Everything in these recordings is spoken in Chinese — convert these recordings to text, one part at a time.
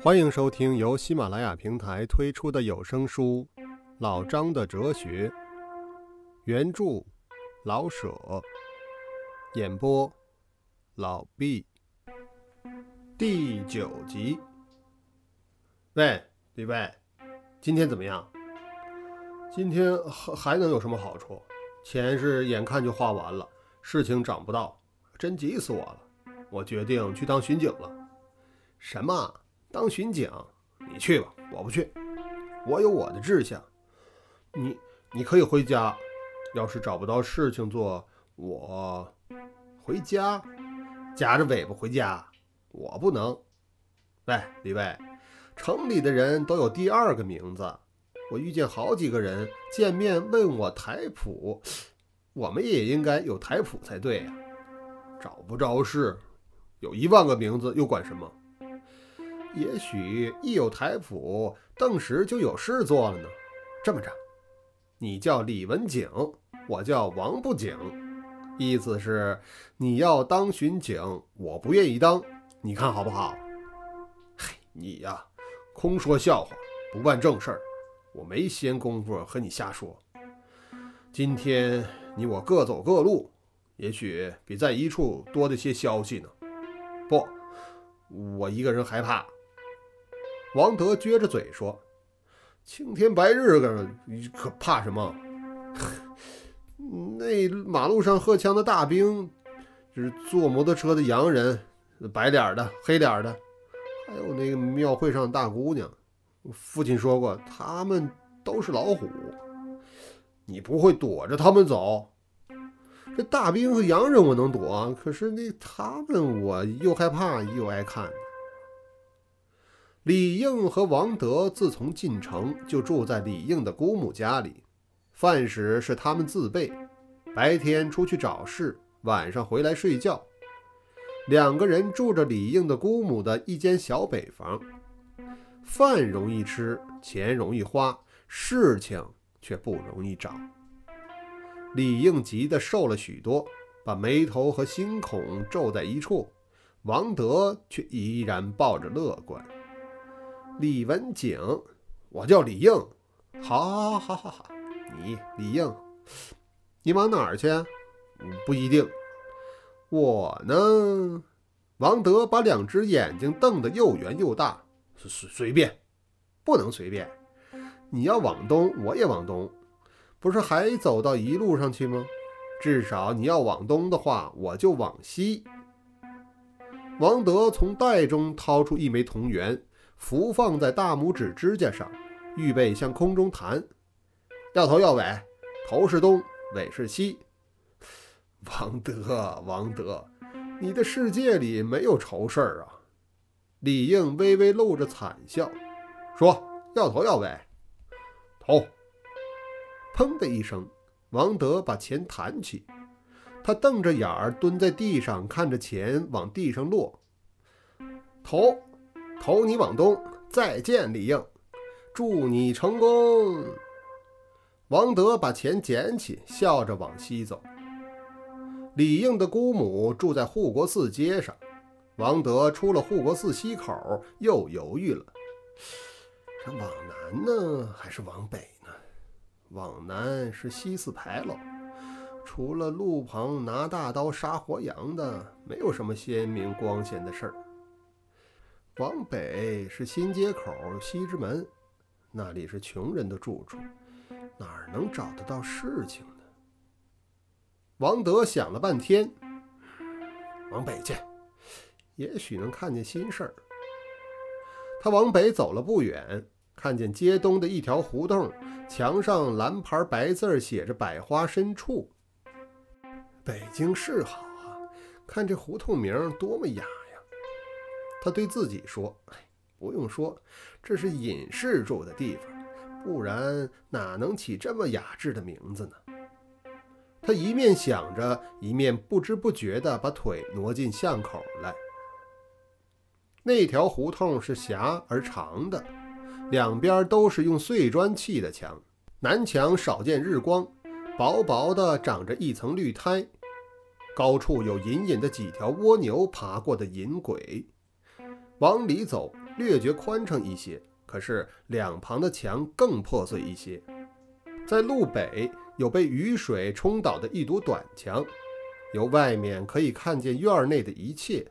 欢迎收听由喜马拉雅平台推出的有声书《老张的哲学》，原著老舍，演播老毕，第九集。喂，李卫，今天怎么样？今天还还能有什么好处？钱是眼看就花完了，事情找不到，真急死我了。我决定去当巡警了。什么？当巡警？你去吧，我不去。我有我的志向。你你可以回家。要是找不到事情做，我回家，夹着尾巴回家。我不能。喂，李卫，城里的人都有第二个名字。我遇见好几个人见面问我台谱，我们也应该有台谱才对呀。找不着事，有一万个名字又管什么？也许一有台谱，顿时就有事做了呢。这么着，你叫李文景，我叫王不景，意思是你要当巡警，我不愿意当，你看好不好？嘿，你呀，空说笑话，不办正事儿，我没闲工夫和你瞎说。今天你我各走各路，也许比在一处多的些消息呢。不，我一个人害怕。王德撅着嘴说：“青天白日的，可怕什么？那马路上荷枪的大兵，就是坐摩托车的洋人，白脸的、黑脸的，还有那个庙会上大姑娘。父亲说过，他们都是老虎。你不会躲着他们走？这大兵和洋人我能躲，可是那他们我又害怕又爱看。”李应和王德自从进城就住在李应的姑母家里，饭食是他们自备，白天出去找事，晚上回来睡觉。两个人住着李应的姑母的一间小北房，饭容易吃，钱容易花，事情却不容易找。李应急得瘦了许多，把眉头和心孔皱在一处，王德却依然抱着乐观。李文景，我叫李应，好，好，好，好，好，你李应，你往哪儿去？不一定。我呢？王德把两只眼睛瞪得又圆又大，随随便，不能随便。你要往东，我也往东，不是还走到一路上去吗？至少你要往东的话，我就往西。王德从袋中掏出一枚铜元。伏放在大拇指指甲上，预备向空中弹。要头要尾，头是东，尾是西。王德，王德，你的世界里没有愁事儿啊！李应微微露着惨笑，说：“要头要尾，头。”砰的一声，王德把钱弹起，他瞪着眼儿蹲在地上，看着钱往地上落。头。投你往东，再见，李应，祝你成功。王德把钱捡起，笑着往西走。李应的姑母住在护国寺街上。王德出了护国寺西口，又犹豫了：这往南呢，还是往北呢？往南是西四牌楼，除了路旁拿大刀杀活羊的，没有什么鲜明光鲜的事儿。往北是新街口西直门，那里是穷人的住处，哪儿能找得到事情呢？王德想了半天，往北去，也许能看见新事儿。他往北走了不远，看见街东的一条胡同，墙上蓝牌白字写着“百花深处”。北京是好啊，看这胡同名多么雅。他对自己说：“，不用说，这是隐士住的地方，不然哪能起这么雅致的名字呢？”他一面想着，一面不知不觉地把腿挪进巷口来。那条胡同是狭而长的，两边都是用碎砖砌的墙，南墙少见日光，薄薄的长着一层绿苔，高处有隐隐的几条蜗牛爬过的银轨。往里走，略觉宽敞一些，可是两旁的墙更破碎一些。在路北有被雨水冲倒的一堵短墙，由外面可以看见院内的一切。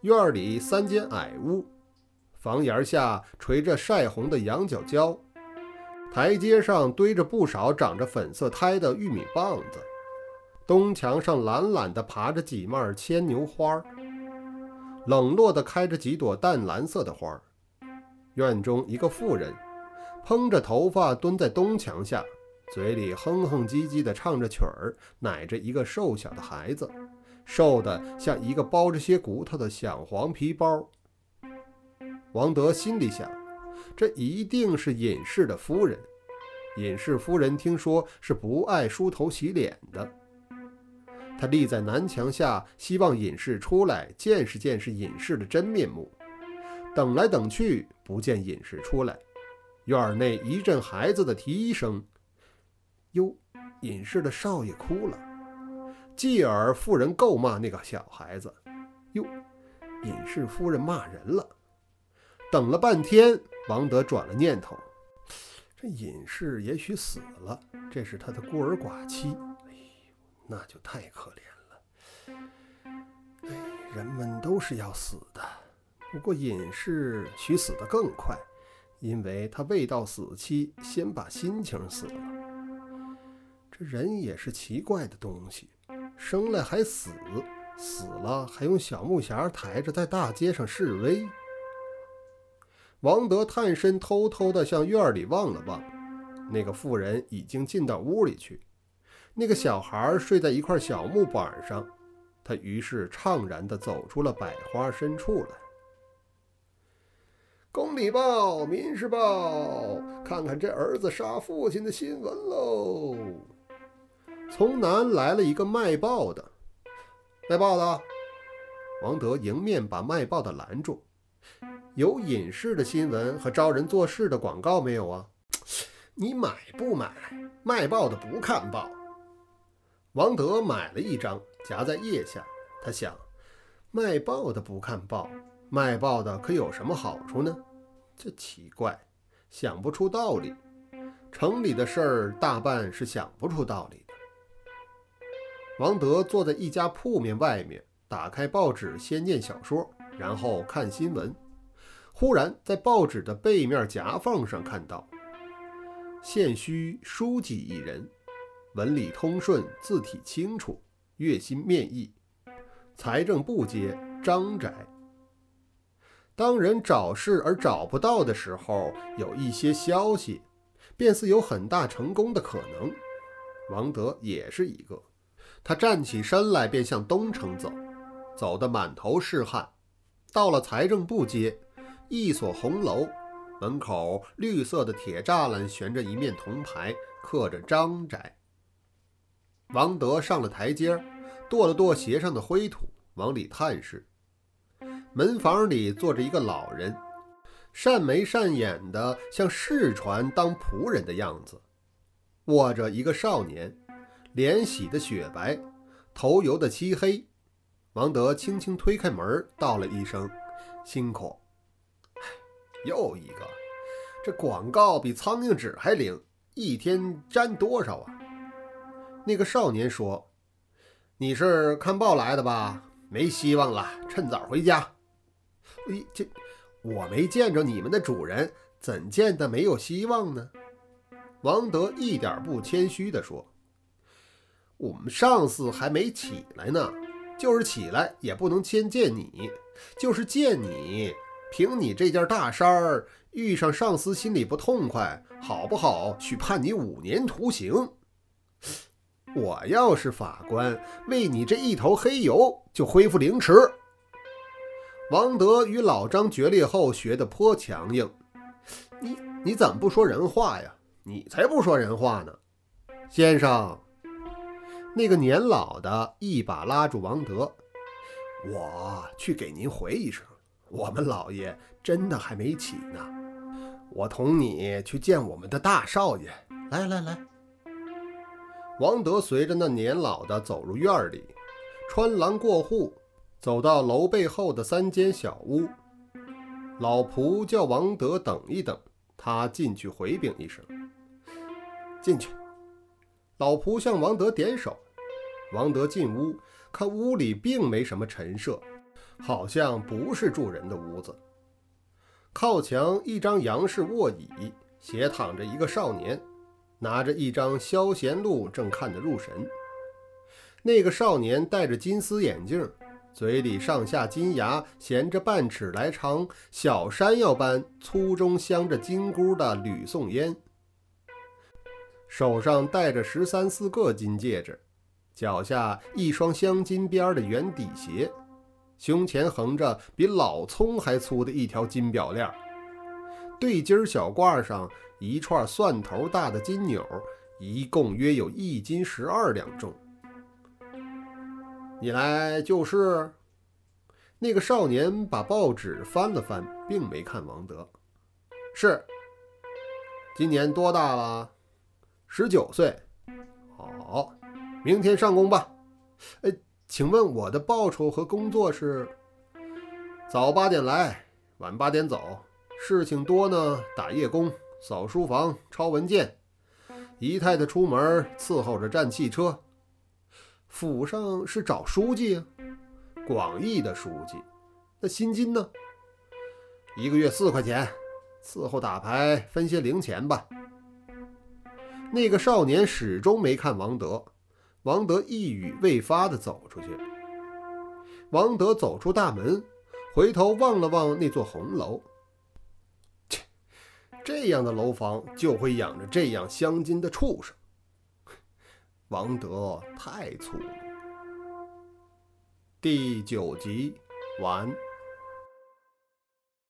院里三间矮屋，房檐下垂着晒红的羊角蕉，台阶上堆着不少长着粉色苔的玉米棒子，东墙上懒懒地爬着几蔓牵牛花儿。冷落地开着几朵淡蓝色的花儿。院中一个妇人，蓬着头发蹲在东墙下，嘴里哼哼唧唧地唱着曲儿，奶着一个瘦小的孩子，瘦得像一个包着些骨头的小黄皮包。王德心里想，这一定是隐士的夫人。隐士夫人听说是不爱梳头洗脸的。他立在南墙下，希望隐士出来见识见识隐士的真面目。等来等去，不见隐士出来。院内一阵孩子的啼声。哟，隐士的少爷哭了。继而妇人够骂那个小孩子。哟，隐士夫人骂人了。等了半天，王德转了念头：这隐士也许死了，这是他的孤儿寡妻。那就太可怜了。哎，人们都是要死的，不过隐士许死得更快，因为他未到死期，先把心情死了。这人也是奇怪的东西，生来还死，死了还用小木匣抬着在大街上示威。王德探身偷偷地向院里望了望，那个妇人已经进到屋里去。那个小孩睡在一块小木板上，他于是怅然地走出了百花深处来。宫里报，民事报，看看这儿子杀父亲的新闻喽！从南来了一个卖报的，卖报的，王德迎面把卖报的拦住：“有隐士的新闻和招人做事的广告没有啊？你买不买？卖报的不看报。”王德买了一张，夹在腋下。他想，卖报的不看报，卖报的可有什么好处呢？这奇怪，想不出道理。城里的事儿大半是想不出道理的。王德坐在一家铺面外面，打开报纸，先念小说，然后看新闻。忽然在报纸的背面夹缝上看到，现需书记一人。文理通顺，字体清楚，月薪面议，财政部街张宅。当人找事而找不到的时候，有一些消息，便似有很大成功的可能。王德也是一个。他站起身来，便向东城走，走得满头是汗。到了财政部街，一所红楼，门口绿色的铁栅栏悬着一面铜牌，刻着张宅。王德上了台阶，跺了跺鞋上的灰土，往里探视。门房里坐着一个老人，善眉善眼的，像世传当仆人的样子，卧着一个少年，脸洗的雪白，头油的漆黑。王德轻轻推开门，道了一声：“辛苦。”又一个，这广告比苍蝇纸还灵，一天粘多少啊？那个少年说：“你是看报来的吧？没希望了，趁早回家。”哎，这我没见着你们的主人，怎见得没有希望呢？王德一点不谦虚地说：“我们上司还没起来呢，就是起来也不能先见你，就是见你，凭你这件大衫儿，遇上上司心里不痛快，好不好？许判你五年徒刑。”我要是法官，为你这一头黑油就恢复凌迟。王德与老张决裂后学得颇强硬，你你怎么不说人话呀？你才不说人话呢，先生。那个年老的一把拉住王德，我去给您回一声，我们老爷真的还没起呢。我同你去见我们的大少爷，来来来。王德随着那年老的走入院里，穿廊过户，走到楼背后的三间小屋。老仆叫王德等一等，他进去回禀一声。进去。老仆向王德点手。王德进屋，看屋里并没什么陈设，好像不是住人的屋子。靠墙一张杨氏卧椅，斜躺着一个少年，拿着一张消闲录，正看得入神。那个少年戴着金丝眼镜，嘴里上下金牙衔着半尺来长、小山药般粗中镶着金箍的吕宋烟，手上戴着十三四个金戒指。脚下一双镶金边的圆底鞋，胸前横着比老葱还粗的一条金表链，对襟小褂上一串蒜头大的金纽，一共约有一斤十二两重。你来就是。那个少年把报纸翻了翻，并没看王德。是。今年多大了？十九岁。好。明天上工吧。哎，请问我的报酬和工作是：早八点来，晚八点走。事情多呢，打夜工、扫书房、抄文件。姨太太出门伺候着站汽车。府上是找书记啊，广义的书记。那薪金呢？一个月四块钱，伺候打牌分些零钱吧。那个少年始终没看王德。王德一语未发地走出去。王德走出大门，回头望了望那座红楼。这样的楼房就会养着这样镶金的畜生。王德太粗鲁。第九集完。